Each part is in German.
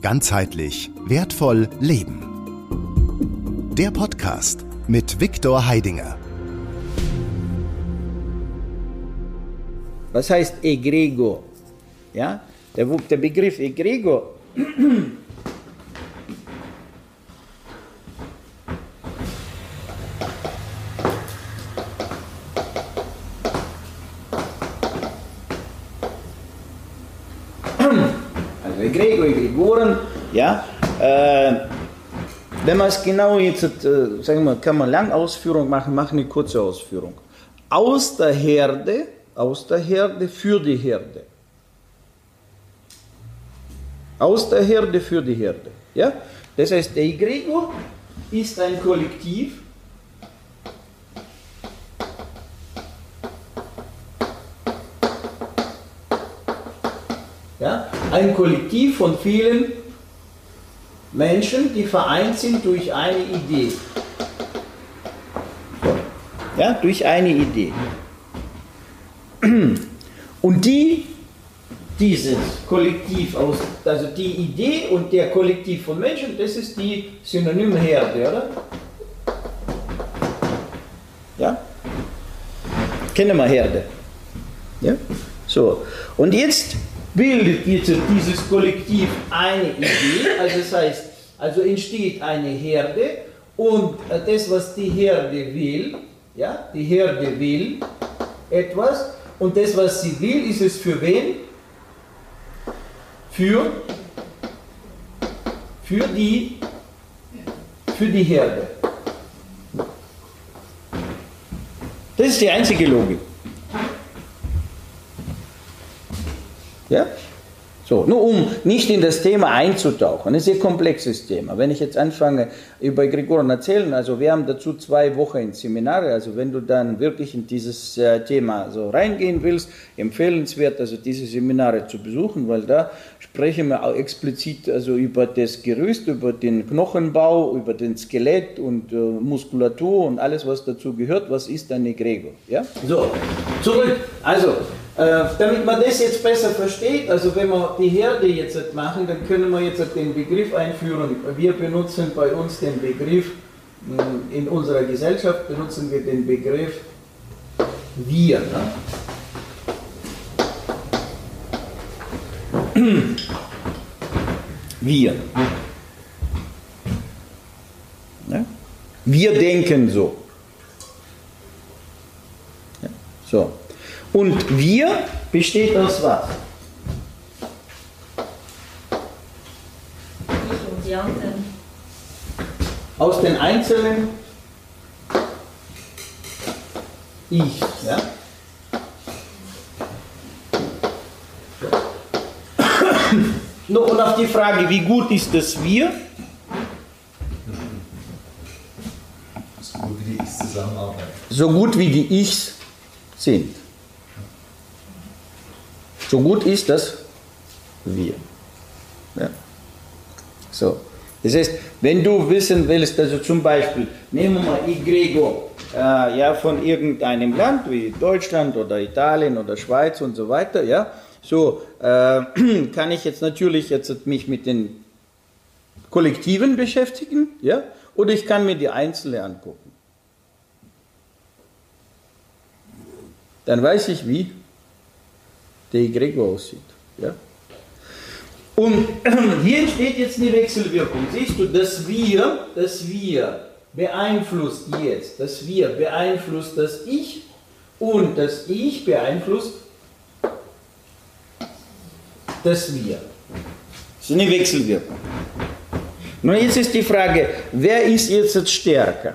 Ganzheitlich wertvoll leben. Der Podcast mit Viktor Heidinger. Was heißt Egregor? Ja, der, der Begriff Egregor also Egregor, Egregoren, ja, äh, wenn man es genau jetzt, äh, sagen wir, kann man lang Ausführung machen, machen eine kurze Ausführung. Aus der Herde, aus der Herde für die Herde. Aus der Herde für die Herde. Ja? Das heißt, der Egregor ist ein Kollektiv, ja? ein Kollektiv von vielen Menschen, die vereint sind durch eine Idee. Ja, durch eine Idee. Und die, dieses Kollektiv aus, also die Idee und der Kollektiv von Menschen, das ist die synonyme Herde, oder? Ja? Kennen wir Herde? Ja? So. Und jetzt bildet jetzt dieses Kollektiv eine Idee, also das heißt, also entsteht eine Herde und das, was die Herde will, ja, die Herde will etwas und das, was sie will, ist es für wen? Für, für, die, für die Herde. Das ist die einzige Logik. Ja? So, nur um nicht in das Thema einzutauchen, ein komplexes Thema. Wenn ich jetzt anfange über Gregoren erzählen, also wir haben dazu zwei Wochen Seminare, also wenn du dann wirklich in dieses äh, Thema so reingehen willst, empfehlenswert, also diese Seminare zu besuchen, weil da sprechen wir auch explizit also über das Gerüst, über den Knochenbau, über den Skelett und äh, Muskulatur und alles, was dazu gehört. Was ist ein Egregor? Ja? So, zurück. Also, äh, damit man das jetzt besser versteht, also wenn wir die Herde jetzt machen, dann können wir jetzt den Begriff einführen. Wir benutzen bei uns den Begriff, in unserer Gesellschaft benutzen wir den Begriff wir. Ne? Wir. Ja? Wir denken so. Ja? So. Und wir besteht aus was? Ich und die anderen. Aus den einzelnen Ich. Ja? Nur und auf die Frage, wie gut ist das Wir? So gut wie die Ichs zusammenarbeiten. So gut wie die Ichs sind. So gut ist das Wir. Ja. So. Das heißt, wenn du wissen willst, also zum Beispiel, nehmen wir mal Igregor, äh, ja, von irgendeinem Land wie Deutschland oder Italien oder Schweiz und so weiter, ja, so äh, kann ich jetzt natürlich jetzt mich mit den Kollektiven beschäftigen, ja, oder ich kann mir die Einzelne angucken. Dann weiß ich, wie der Egregor aussieht. Ja? Und hier entsteht jetzt eine Wechselwirkung. Siehst du, das Wir, das Wir beeinflusst jetzt, das Wir beeinflusst das Ich und das Ich beeinflusst das Wir. Das ist eine Wechselwirkung. Nun, jetzt ist die Frage, wer ist jetzt stärker?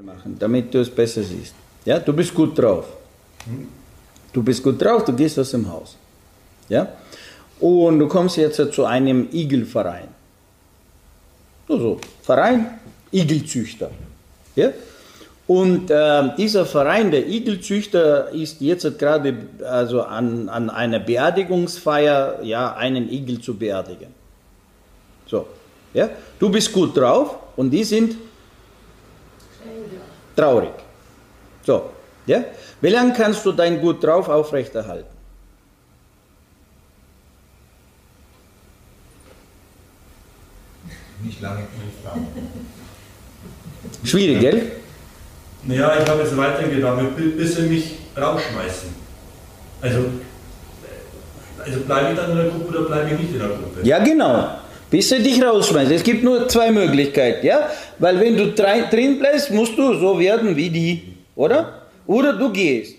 Machen, damit du es besser siehst. Ja, du bist gut drauf. Du bist gut drauf, du gehst aus dem Haus. Ja? Und du kommst jetzt zu einem Igelverein. Also, Verein, Igelzüchter. Ja? Und äh, dieser Verein, der Igelzüchter, ist jetzt gerade also an, an einer Beerdigungsfeier, ja, einen Igel zu beerdigen. So, ja? Du bist gut drauf und die sind traurig. So, Ja? Wie lange kannst du dein Gut drauf aufrechterhalten? Nicht lange. Schwierig, gell? Naja, ich habe jetzt weitergedacht, bis sie mich rausschmeißen. Also, also bleibe ich dann in der Gruppe oder bleibe ich nicht in der Gruppe? Ja, genau. Bis sie dich rausschmeißen. Es gibt nur zwei Möglichkeiten, ja? Weil wenn du drin bleibst, musst du so werden wie die, oder? Oder du gehst.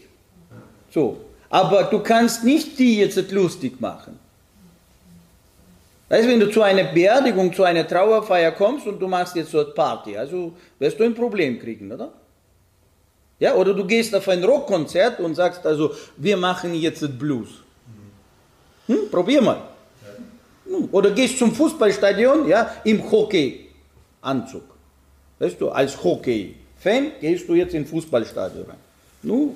So. Aber du kannst nicht die jetzt lustig machen. Weißt du, wenn du zu einer Beerdigung, zu einer Trauerfeier kommst und du machst jetzt so eine Party, also wirst du ein Problem kriegen, oder? Ja, oder du gehst auf ein Rockkonzert und sagst also, wir machen jetzt Blues. Hm, probier mal. Hm, oder gehst zum Fußballstadion, ja, im Hockey-Anzug. Weißt du, als Hockey-Fan gehst du jetzt in Fußballstadion rein. Nun,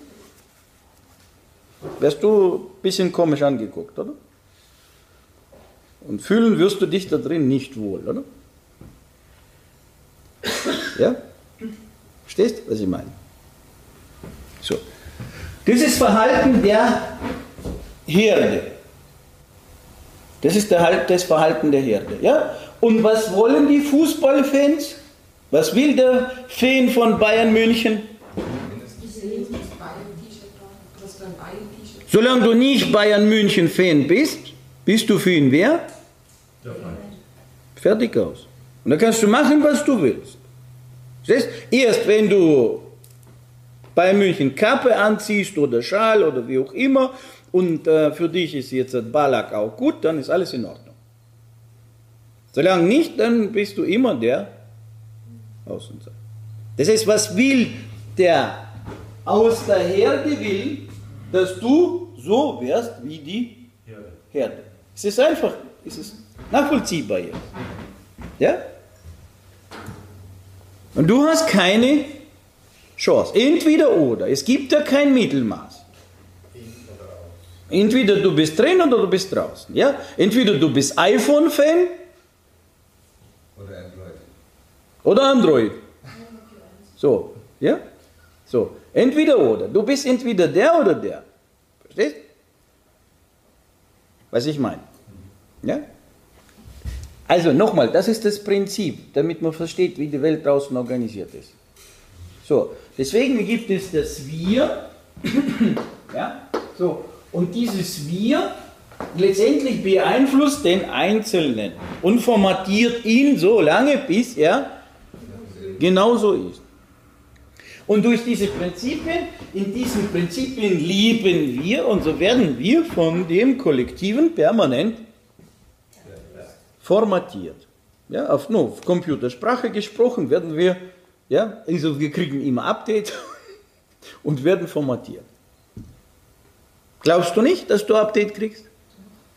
wirst du ein bisschen komisch angeguckt, oder? Und fühlen wirst du dich da drin nicht wohl, oder? Ja? Verstehst du, was ich meine? So. Dieses Verhalten der Herde. Das ist der, das Verhalten der Herde. Ja? Und was wollen die Fußballfans? Was will der Fan von Bayern München? Solange du nicht Bayern München Fan bist, bist du für ihn wer? Fertig aus. Und da kannst du machen, was du willst. Erst wenn du Bayern München Kappe anziehst oder Schal oder wie auch immer und äh, für dich ist jetzt Balak auch gut, dann ist alles in Ordnung. Solange nicht, dann bist du immer der Außenseiter. Das heißt, was will der aus der Herde will, dass du so wirst wie die Herde. Es ist einfach, es ist nachvollziehbar jetzt. Ja? Und du hast keine Chance. Entweder oder. Es gibt ja kein Mittelmaß. Entweder du bist drin oder du bist draußen. Ja? Entweder du bist iPhone-Fan Oder Android. oder Android. So, ja? So, entweder oder. Du bist entweder der oder der. Verstehst? Was ich meine. Ja? Also nochmal, das ist das Prinzip, damit man versteht, wie die Welt draußen organisiert ist. So, deswegen gibt es das Wir. ja? So, und dieses Wir letztendlich beeinflusst den Einzelnen und formatiert ihn so lange, bis er genauso ist. Und durch diese Prinzipien, in diesen Prinzipien lieben wir und so werden wir von dem Kollektiven permanent formatiert. Ja, auf, no, auf Computersprache gesprochen werden wir, ja, also wir kriegen immer Update und werden formatiert. Glaubst du nicht, dass du Update kriegst?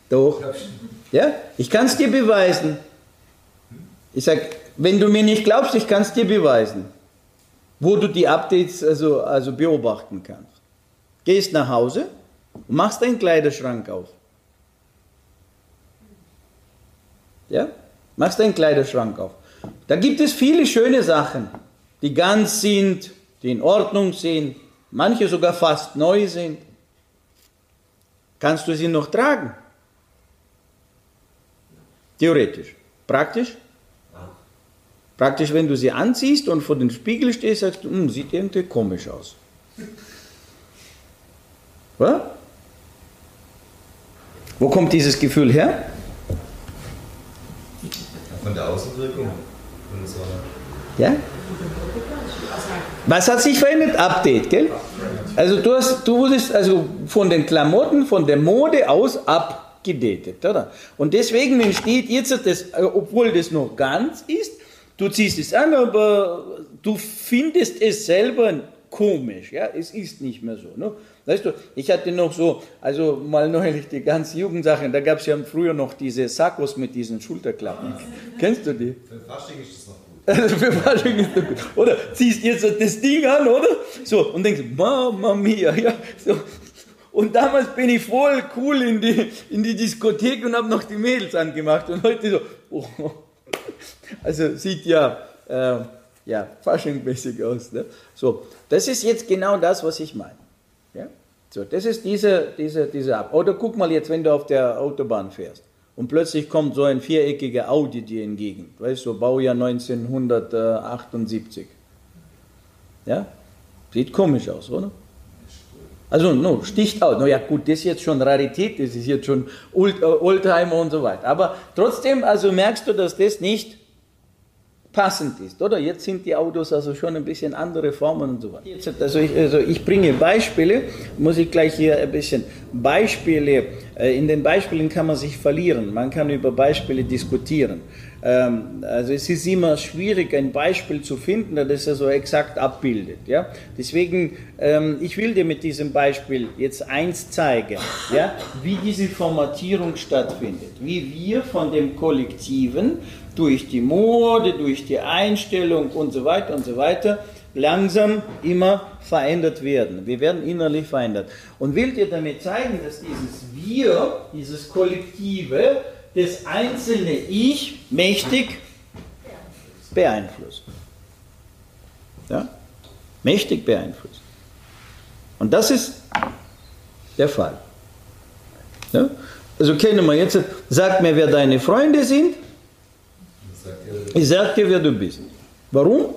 Doch. Ja, ich kann es dir beweisen. Ich sage, wenn du mir nicht glaubst, ich kann es dir beweisen, wo du die Updates also, also beobachten kannst. Gehst nach Hause und machst deinen Kleiderschrank auf. Ja? Machst deinen Kleiderschrank auf. Da gibt es viele schöne Sachen, die ganz sind, die in Ordnung sind, manche sogar fast neu sind. Kannst du sie noch tragen? Theoretisch. Praktisch? Praktisch, wenn du sie anziehst und vor dem Spiegel stehst, sagst du, hm, sieht irgendwie komisch aus. Oder? Wo kommt dieses Gefühl her? Von der Außenwirkung. Ja? Was hat sich verändert? Update, gell? Also du, hast, du wurdest also von den Klamotten, von der Mode aus abgedatet, oder? Und deswegen entsteht jetzt das, äh, obwohl das noch ganz ist, du ziehst es an, aber du findest es selber komisch, ja? Es ist nicht mehr so, ne? Weißt du, ich hatte noch so, also mal neulich die ganze Jugendsachen, da gab es ja früher noch diese Sakkos mit diesen Schulterklappen. Kennst du die? Für Fasching ist das noch. Also für Fasching ist das gut. Oder ziehst jetzt das Ding an, oder? So, und denkst, Mama mia, ja. So. Und damals bin ich voll cool in die, in die Diskothek und habe noch die Mädels angemacht. Und heute so, oh. Also sieht ja, äh, ja, faschingmäßig aus. Ne? So, das ist jetzt genau das, was ich meine. So, das ist diese, diese, diese Ab. Oder guck mal jetzt, wenn du auf der Autobahn fährst und plötzlich kommt so ein viereckiger Audi dir entgegen. Weißt du, so Baujahr 1978. Ja? Sieht komisch aus, oder? Also, no, sticht aus. No, ja, gut, das ist jetzt schon Rarität, das ist jetzt schon äh, Oldtimer und so weiter. Aber trotzdem, also merkst du, dass das nicht passend ist, oder? Jetzt sind die Autos also schon ein bisschen andere Formen und so weiter. Jetzt, also, ich, also ich bringe Beispiele, muss ich gleich hier ein bisschen Beispiele, äh, in den Beispielen kann man sich verlieren, man kann über Beispiele diskutieren. Ähm, also es ist immer schwierig, ein Beispiel zu finden, das es so exakt abbildet. Ja? Deswegen, ähm, ich will dir mit diesem Beispiel jetzt eins zeigen, ja? wie diese Formatierung stattfindet, wie wir von dem Kollektiven durch die Mode, durch die Einstellung und so weiter und so weiter langsam immer verändert werden. Wir werden innerlich verändert. Und will dir damit zeigen, dass dieses Wir, dieses Kollektive, das einzelne Ich mächtig beeinflusst. Ja? Mächtig beeinflusst. Und das ist der Fall. Ja? Also kennen wir jetzt, sag mir, wer deine Freunde sind. Ich sag dir, wer du bist. Warum?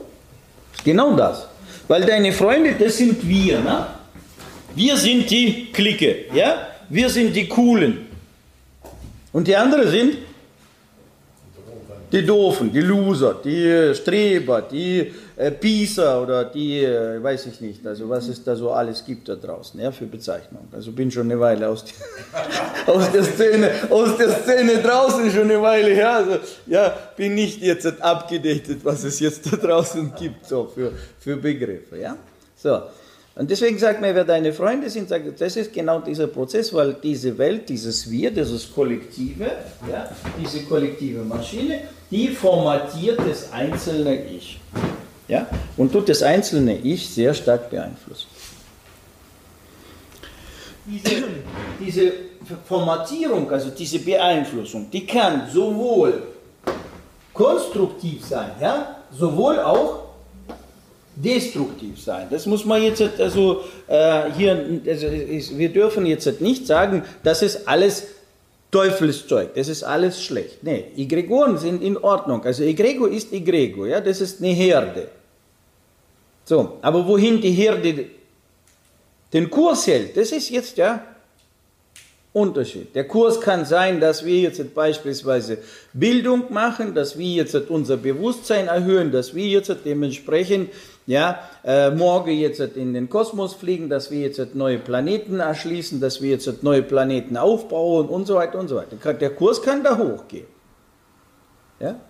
Genau das. Weil deine Freunde, das sind wir. Ne? Wir sind die Clique. Ja? Wir sind die Coolen. Und die anderen sind die Doofen, die Loser, die Streber, die äh, Pieser oder die, äh, weiß ich nicht, also was es da so alles gibt da draußen, ja, für Bezeichnungen. Also bin schon eine Weile aus, die, aus, der Szene, aus der Szene draußen, schon eine Weile her, also ja, bin nicht jetzt abgedatet, was es jetzt da draußen gibt, so für, für Begriffe, ja. So, und deswegen sagt man, wer deine Freunde sind, sagt, das ist genau dieser Prozess, weil diese Welt, dieses Wir, dieses Kollektive, ja, diese kollektive Maschine, die formatiert das einzelne Ich. Ja, und tut das einzelne Ich sehr stark beeinflussen. Diese, diese Formatierung, also diese Beeinflussung, die kann sowohl konstruktiv sein, ja, sowohl auch destruktiv sein. Das muss man jetzt also äh, hier, also wir dürfen jetzt nicht sagen, das ist alles Teufelszeug, das ist alles schlecht. Nee, Egregoren sind in Ordnung. Also Egrego ist Egrego, ja, das ist eine Herde. So, aber wohin die Herde den Kurs hält, das ist jetzt ja Unterschied. Der Kurs kann sein, dass wir jetzt beispielsweise Bildung machen, dass wir jetzt unser Bewusstsein erhöhen, dass wir jetzt dementsprechend ja, äh, morgen jetzt in den Kosmos fliegen, dass wir jetzt neue Planeten erschließen, dass wir jetzt neue Planeten aufbauen und so weiter und so weiter. Der Kurs kann da hochgehen. Ja?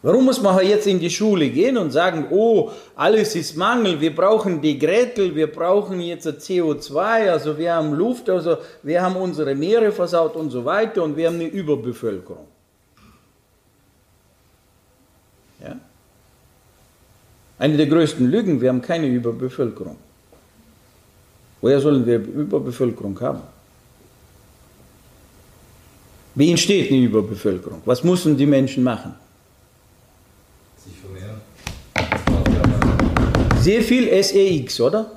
Warum muss man jetzt in die Schule gehen und sagen, oh, alles ist Mangel, wir brauchen die Gretel, wir brauchen jetzt CO2, also wir haben Luft, also wir haben unsere Meere versaut und so weiter und wir haben eine Überbevölkerung. Ja? Eine der größten Lügen, wir haben keine Überbevölkerung. Woher sollen wir Überbevölkerung haben? Wie entsteht eine Überbevölkerung? Was müssen die Menschen machen? Sehr viel SEX, oder?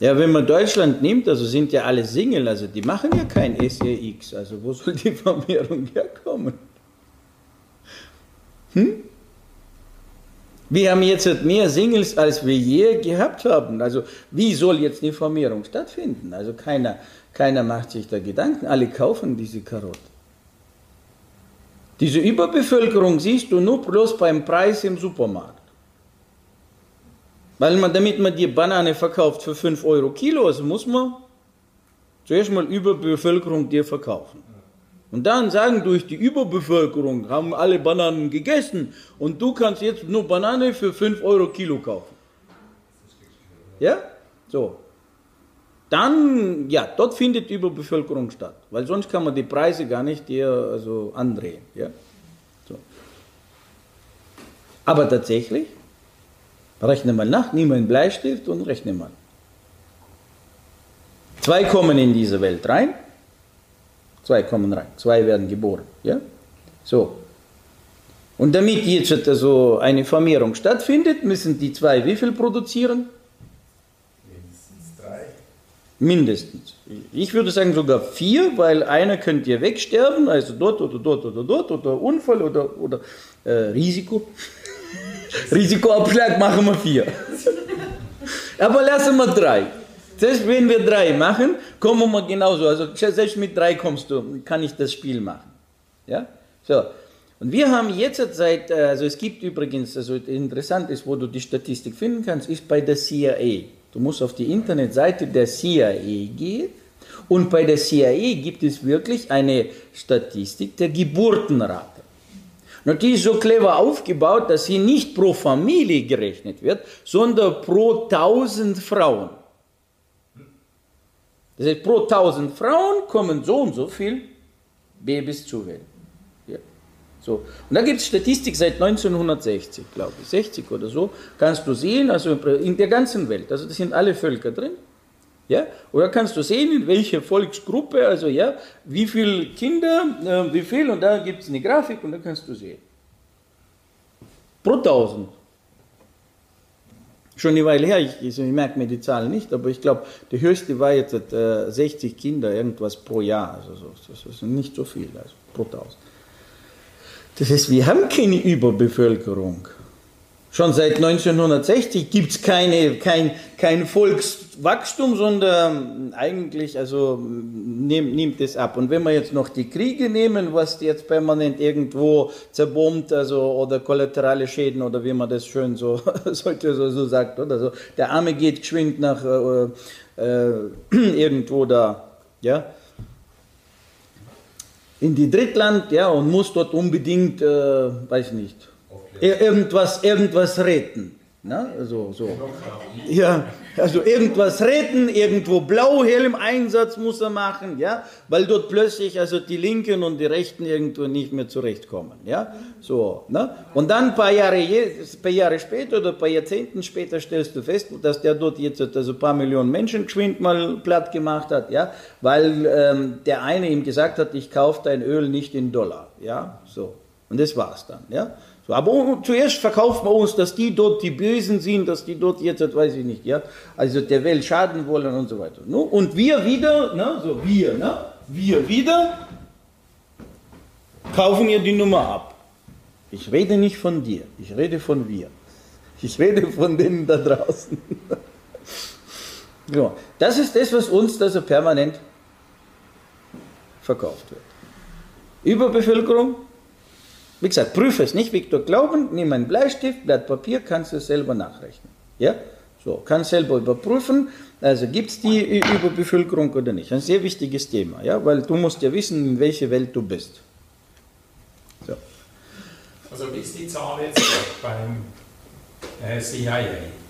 Ja, wenn man Deutschland nimmt, also sind ja alle Single, also die machen ja kein SEX. Also wo soll die Vermehrung herkommen? Hm? Wir haben jetzt mehr Singles, als wir je gehabt haben. Also wie soll jetzt die Vermehrung stattfinden? Also keiner, keiner macht sich da Gedanken, alle kaufen diese Karotte. Diese Überbevölkerung siehst du nur bloß beim Preis im Supermarkt. Weil man, damit man die Banane verkauft für 5 Euro Kilo, also muss man zuerst mal Überbevölkerung dir verkaufen. Und dann sagen, durch die Überbevölkerung haben alle Bananen gegessen und du kannst jetzt nur Banane für 5 Euro Kilo kaufen. Ja? So. Dann, ja, dort findet Überbevölkerung statt, weil sonst kann man die Preise gar nicht hier also andrehen. Ja? So. Aber tatsächlich, Rechne mal nach, nimm einen Bleistift und rechne mal. Zwei kommen in diese Welt rein, zwei kommen rein, zwei werden geboren. Ja? So. Und damit jetzt also eine Vermehrung stattfindet, müssen die zwei wie viel produzieren? Mindestens drei. Mindestens. Ich würde sagen sogar vier, weil einer könnte ja wegsterben, also dort oder dort oder dort oder Unfall oder, oder äh, Risiko. Risikoabschlag machen wir vier. Aber lassen wir drei. Selbst wenn wir drei machen, kommen wir genauso. Also selbst mit drei kommst du, kann ich das Spiel machen. Ja? So. Und wir haben jetzt seit, äh, also es gibt übrigens, also interessant ist, wo du die Statistik finden kannst, ist bei der CIA. Du musst auf die Internetseite der CIA gehen und bei der CIA gibt es wirklich eine Statistik der Geburtenrate. Und die ist so clever aufgebaut, dass sie nicht pro Familie gerechnet wird, sondern pro 1000 Frauen. Das heißt, pro 1000 Frauen kommen so und so viel Babys zur Welt. Ja. So. Und da gibt es Statistik seit 1960, glaube ich, 60 oder so, kannst du sehen, also in der ganzen Welt, also das sind alle Völker drin. Ja? Oder kannst du sehen, in welcher Volksgruppe, also ja, wie viele Kinder, äh, wie viel, und da gibt es eine Grafik und da kannst du sehen. Pro 1000. Schon eine Weile her, ich, also ich merke mir die Zahlen nicht, aber ich glaube, die höchste war jetzt äh, 60 Kinder, irgendwas pro Jahr. Also so, das ist nicht so viel, also pro 1000. Das heißt, wir haben keine Überbevölkerung. Schon seit 1960 gibt es keine, kein, kein Volkswachstum, sondern eigentlich also, nimmt, nimmt es ab. Und wenn wir jetzt noch die Kriege nehmen, was jetzt permanent irgendwo zerbombt, also, oder kollaterale Schäden, oder wie man das schön so, sollte so, so sagt, oder so, der Arme geht geschwind nach äh, äh, irgendwo da, ja, in die Drittland, ja, und muss dort unbedingt, äh, weiß nicht, irgendwas, irgendwas retten. Ne? Also, so. Ja, also irgendwas retten, irgendwo Blauhelm-Einsatz muss er machen, ja, weil dort plötzlich also die Linken und die Rechten irgendwo nicht mehr zurechtkommen, ja, so, ne? Und dann ein paar Jahre, paar Jahre später oder ein paar Jahrzehnten später stellst du fest, dass der dort jetzt also ein paar Millionen Menschen geschwind mal platt gemacht hat, ja, weil ähm, der eine ihm gesagt hat, ich kaufe dein Öl nicht in Dollar, ja, so. Und das war's dann, ja. So, aber zuerst verkaufen wir uns, dass die dort die Bösen sind, dass die dort jetzt, weiß ich nicht, ja, also der Welt schaden wollen und so weiter. Ne? Und wir wieder, ne, so wir, ne, wir wieder kaufen ihr die Nummer ab. Ich rede nicht von dir, ich rede von wir. Ich rede von denen da draußen. ja, das ist das, was uns also permanent verkauft wird. Überbevölkerung, wie gesagt, prüfe es nicht, Viktor Glauben, nimm einen Bleistift, Blatt Papier, kannst du selber nachrechnen. Ja? So, kannst selber überprüfen, also gibt es die Überbevölkerung oder nicht. Ein sehr wichtiges Thema, ja? weil du musst ja wissen, in welcher Welt du bist. So. Also wie ist die Zahl jetzt beim CIA,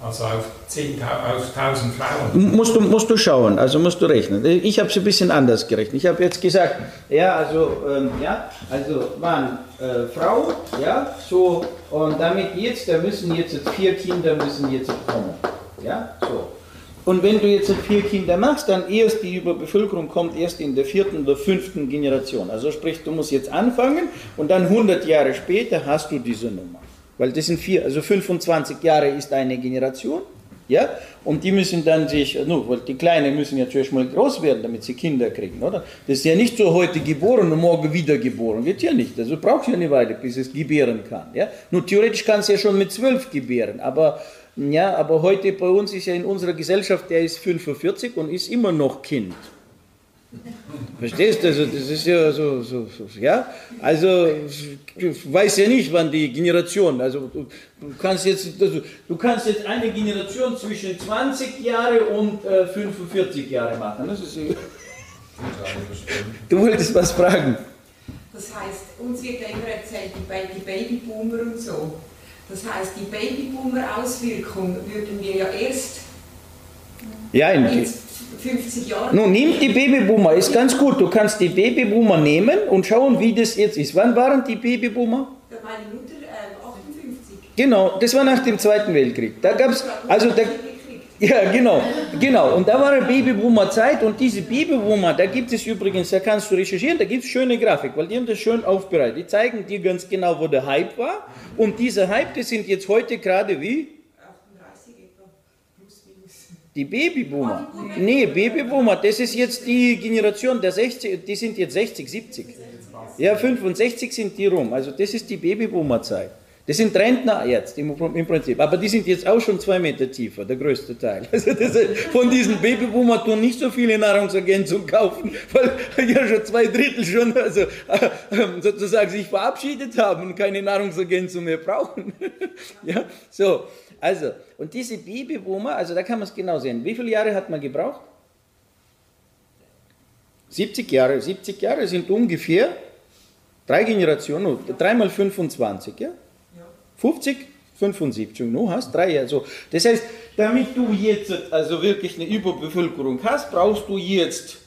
also auf, 10, auf 1000 Frauen. Musst du, musst du schauen, also musst du rechnen. Ich habe es ein bisschen anders gerechnet. Ich habe jetzt gesagt, ja, also, ähm, ja, also Mann, äh, Frau, ja, so, und damit jetzt, da müssen jetzt vier Kinder müssen jetzt kommen, ja, so. Und wenn du jetzt vier Kinder machst, dann erst die Überbevölkerung kommt erst in der vierten oder fünften Generation. Also sprich, du musst jetzt anfangen und dann 100 Jahre später hast du diese Nummer. Weil das sind vier, also 25 Jahre ist eine Generation, ja, und die müssen dann sich, no, weil die Kleinen müssen ja zuerst mal groß werden, damit sie Kinder kriegen, oder? Das ist ja nicht so heute geboren und morgen wieder geboren, geht ja nicht. Also braucht ja eine Weile, bis es gebären kann, ja. Nur theoretisch kann es ja schon mit zwölf gebären, aber, ja, aber heute bei uns ist ja in unserer Gesellschaft, der ist 45 und ist immer noch Kind. Verstehst du? Also, das ist ja so, so, so, ja. Also, ich weiß ja nicht, wann die Generation, also, du, du kannst jetzt, also, du kannst jetzt eine Generation zwischen 20 Jahre und äh, 45 Jahre machen. Das ist, du wolltest was fragen. Das heißt, uns wird ja immer erzählt, die Babyboomer und so. Das heißt, die Babyboomer-Auswirkung würden wir ja erst ja, in, 50 Jahren. Nun, nimm die Babyboomer, ist ganz gut. Du kannst die Babyboomer nehmen und schauen, wie das jetzt ist. Wann waren die Babyboomer? Meine Mutter äh, 58. Genau, das war nach dem Zweiten Weltkrieg. Da gab's, also da, Ja, genau, genau. Und da war eine Babyboomer-Zeit und diese Babyboomer, da gibt es übrigens, da kannst du recherchieren, da gibt es schöne Grafik, weil die haben das schön aufbereitet. Die zeigen dir ganz genau, wo der Hype war. Und diese Hype, die sind jetzt heute gerade wie? Die Babyboomer. Nee, Babyboomer, das ist jetzt die Generation der 60, die sind jetzt 60, 70. Ja, 65 sind die rum. Also das ist die Babyboomer-Zeit. Das sind Rentner jetzt im, im Prinzip, aber die sind jetzt auch schon zwei Meter tiefer, der größte Teil. Also das von diesen Babyboomer tun nicht so viele Nahrungsergänzungen kaufen, weil ja schon zwei Drittel schon also, äh, sozusagen sich verabschiedet haben und keine Nahrungsergänzung mehr brauchen. ja, so, also, und diese Babyboomer, also da kann man es genau sehen. Wie viele Jahre hat man gebraucht? 70 Jahre. 70 Jahre sind ungefähr drei Generationen, dreimal 25, ja? 50, 75, du hast drei, also das heißt, damit du jetzt also wirklich eine Überbevölkerung hast, brauchst du jetzt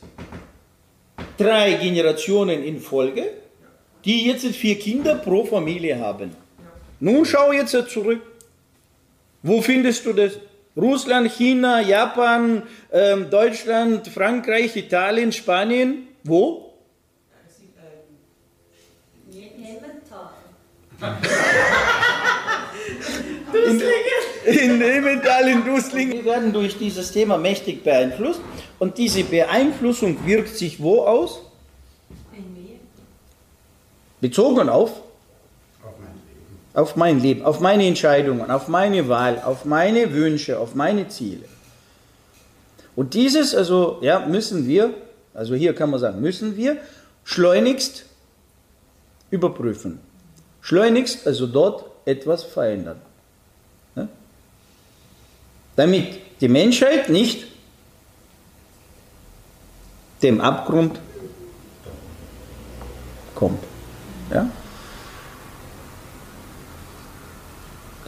drei Generationen in Folge, die jetzt vier Kinder pro Familie haben. Nun schau jetzt zurück. Wo findest du das? Russland, China, Japan, ähm, Deutschland, Frankreich, Italien, Spanien. Wo? In Emmental, in Dusslingen. Wir werden durch dieses Thema mächtig beeinflusst und diese Beeinflussung wirkt sich wo aus? Bezogen auf? Auf mein Leben, auf meine Entscheidungen, auf meine Wahl, auf meine Wünsche, auf meine Ziele. Und dieses, also, ja, müssen wir, also hier kann man sagen, müssen wir schleunigst überprüfen. Schleunigst, also dort etwas verändern. Ja? Damit die Menschheit nicht dem Abgrund kommt. Ja?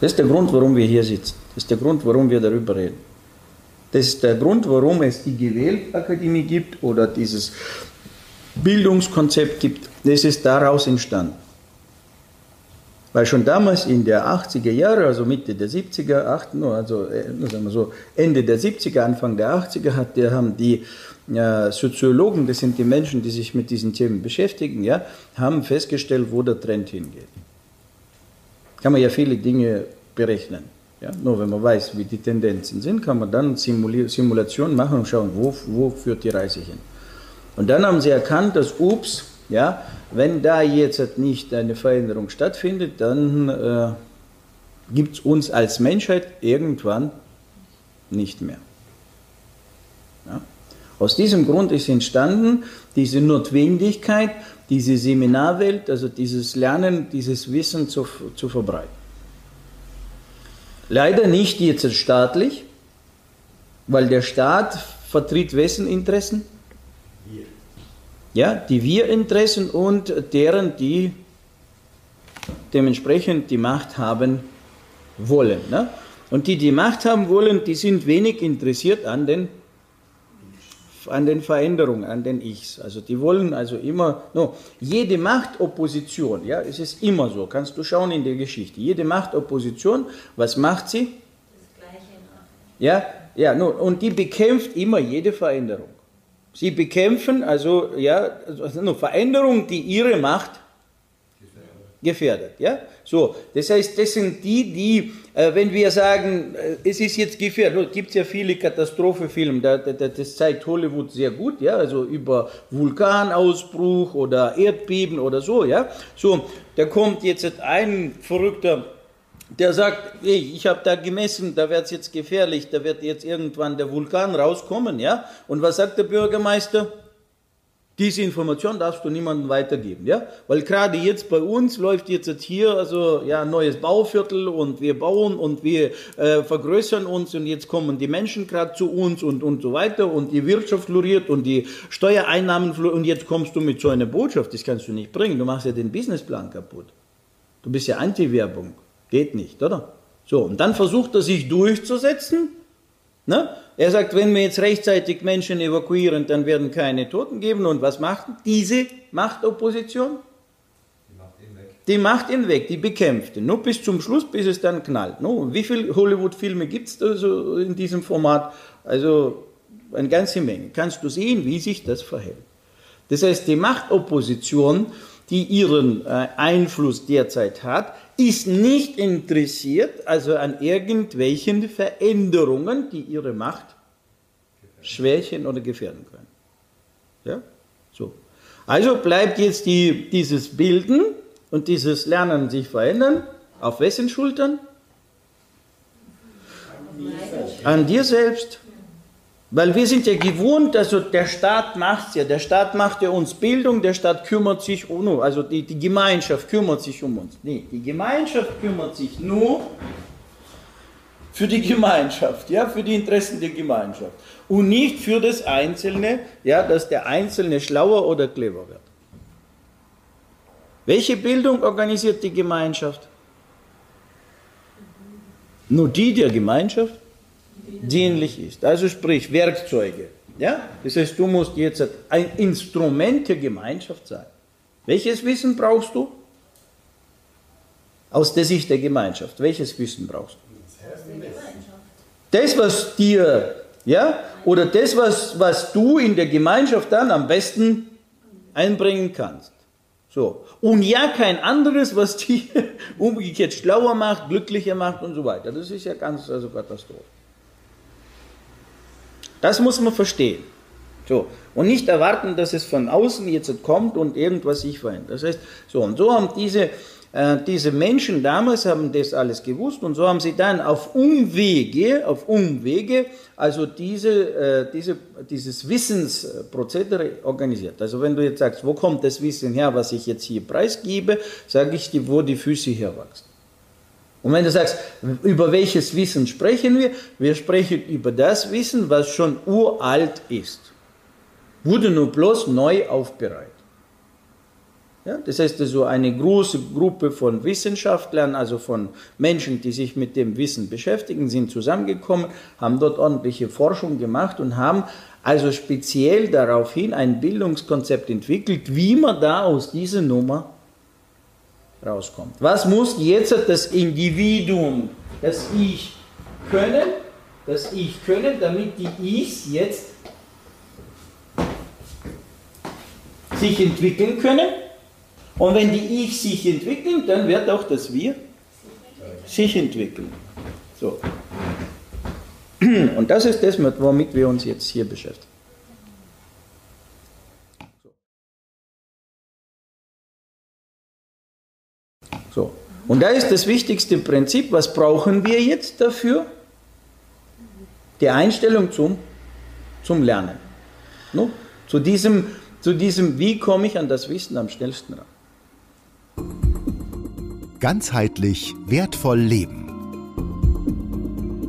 Das ist der Grund, warum wir hier sitzen. Das ist der Grund, warum wir darüber reden. Das ist der Grund, warum es die Gewähltakademie gibt oder dieses Bildungskonzept gibt. Das ist daraus entstanden. Weil schon damals in der 80er Jahre, also Mitte der 70er, 8, also äh, sagen wir so, Ende der 70er, Anfang der 80er, hat, der haben die ja, Soziologen, das sind die Menschen, die sich mit diesen Themen beschäftigen, ja, haben festgestellt, wo der Trend hingeht. Kann man ja viele Dinge berechnen. Ja? Nur wenn man weiß, wie die Tendenzen sind, kann man dann Simulationen machen und schauen, wo, wo führt die Reise hin. Und dann haben sie erkannt, dass, ups, ja, wenn da jetzt nicht eine Veränderung stattfindet, dann äh, gibt es uns als Menschheit irgendwann nicht mehr. Ja? Aus diesem Grund ist entstanden diese Notwendigkeit, diese Seminarwelt, also dieses Lernen, dieses Wissen zu, zu verbreiten. Leider nicht jetzt staatlich, weil der Staat vertritt wessen Interessen? Ja, die Wir-Interessen und deren, die dementsprechend die Macht haben wollen. Ne? Und die, die Macht haben wollen, die sind wenig interessiert an den, an den Veränderungen, an den Ichs. Also die wollen also immer, no, jede Machtopposition, ja, es ist immer so, kannst du schauen in der Geschichte, jede Machtopposition, was macht sie? Das Gleiche Ja, ja, no, und die bekämpft immer jede Veränderung. Sie bekämpfen also ja, also Veränderung, die ihre Macht gefährdet. Ja? So, das heißt, das sind die, die, äh, wenn wir sagen, äh, es ist jetzt gefährdet, gibt es ja viele Katastrophenfilme, da, da, das zeigt Hollywood sehr gut, ja, also über Vulkanausbruch oder Erdbeben oder so, ja. So, da kommt jetzt ein verrückter der sagt, hey, ich habe da gemessen, da wird es jetzt gefährlich, da wird jetzt irgendwann der Vulkan rauskommen, ja? Und was sagt der Bürgermeister? Diese Information darfst du niemandem weitergeben, ja? Weil gerade jetzt bei uns läuft jetzt hier also ja neues Bauviertel und wir bauen und wir äh, vergrößern uns und jetzt kommen die Menschen gerade zu uns und und so weiter und die Wirtschaft floriert und die Steuereinnahmen florieren und jetzt kommst du mit so einer Botschaft, das kannst du nicht bringen, du machst ja den Businessplan kaputt. Du bist ja Anti-Werbung. Geht nicht, oder? So, und dann versucht er sich durchzusetzen. Ne? Er sagt, wenn wir jetzt rechtzeitig Menschen evakuieren, dann werden keine Toten geben. Und was macht diese Machtopposition? Die macht ihn weg. die macht ihn weg, die bekämpft ihn. Nur bis zum Schluss, bis es dann knallt. No, wie viele Hollywood-Filme gibt es also in diesem Format? Also eine ganze Menge. Kannst du sehen, wie sich das verhält. Das heißt, die Machtopposition, die ihren äh, Einfluss derzeit hat, ist nicht interessiert, also an irgendwelchen Veränderungen, die ihre Macht schwächen oder gefährden können. Ja? So. Also bleibt jetzt die, dieses Bilden und dieses Lernen sich verändern auf wessen Schultern? An dir selbst. Weil wir sind ja gewohnt, also der Staat macht ja, der Staat macht ja uns Bildung, der Staat kümmert sich um uns, also die, die Gemeinschaft kümmert sich um uns. Nee, die Gemeinschaft kümmert sich nur für die Gemeinschaft, ja, für die Interessen der Gemeinschaft und nicht für das Einzelne, ja, dass der Einzelne schlauer oder clever wird. Welche Bildung organisiert die Gemeinschaft? Nur die der Gemeinschaft dienlich ist. Also sprich Werkzeuge. Ja? Das heißt, du musst jetzt ein Instrument der Gemeinschaft sein. Welches Wissen brauchst du? Aus der Sicht der Gemeinschaft. Welches Wissen brauchst du? Das, was dir, ja, oder das, was, was du in der Gemeinschaft dann am besten einbringen kannst. So. Und ja, kein anderes, was dich umgekehrt schlauer macht, glücklicher macht und so weiter. Das ist ja ganz also Katastrophe. Das muss man verstehen. So. Und nicht erwarten, dass es von außen jetzt kommt und irgendwas sich verändert. Das heißt, so und so haben diese, äh, diese Menschen damals haben das alles gewusst und so haben sie dann auf Umwege, auf Umwege, also diese, äh, diese, dieses Wissensprozedere organisiert. Also wenn du jetzt sagst, wo kommt das Wissen her, was ich jetzt hier preisgebe, sage ich dir, wo die Füße herwachsen. Und wenn du sagst, über welches Wissen sprechen wir? Wir sprechen über das Wissen, was schon uralt ist. Wurde nur bloß neu aufbereitet. Ja, das heißt also eine große Gruppe von Wissenschaftlern, also von Menschen, die sich mit dem Wissen beschäftigen, sind zusammengekommen, haben dort ordentliche Forschung gemacht und haben also speziell daraufhin ein Bildungskonzept entwickelt, wie man da aus dieser Nummer rauskommt. Was muss jetzt das Individuum, das Ich können, das Ich können, damit die Ichs jetzt sich entwickeln können? Und wenn die Ich sich entwickeln, dann wird auch das Wir sich entwickeln. So. Und das ist das, womit wir uns jetzt hier beschäftigen. So. Und da ist das wichtigste Prinzip, was brauchen wir jetzt dafür? Die Einstellung zum, zum Lernen. No? Zu, diesem, zu diesem, wie komme ich an das Wissen am schnellsten ran. Ganzheitlich wertvoll leben.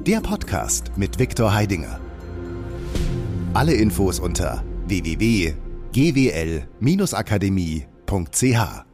Der Podcast mit Viktor Heidinger. Alle Infos unter www.gwl-akademie.ch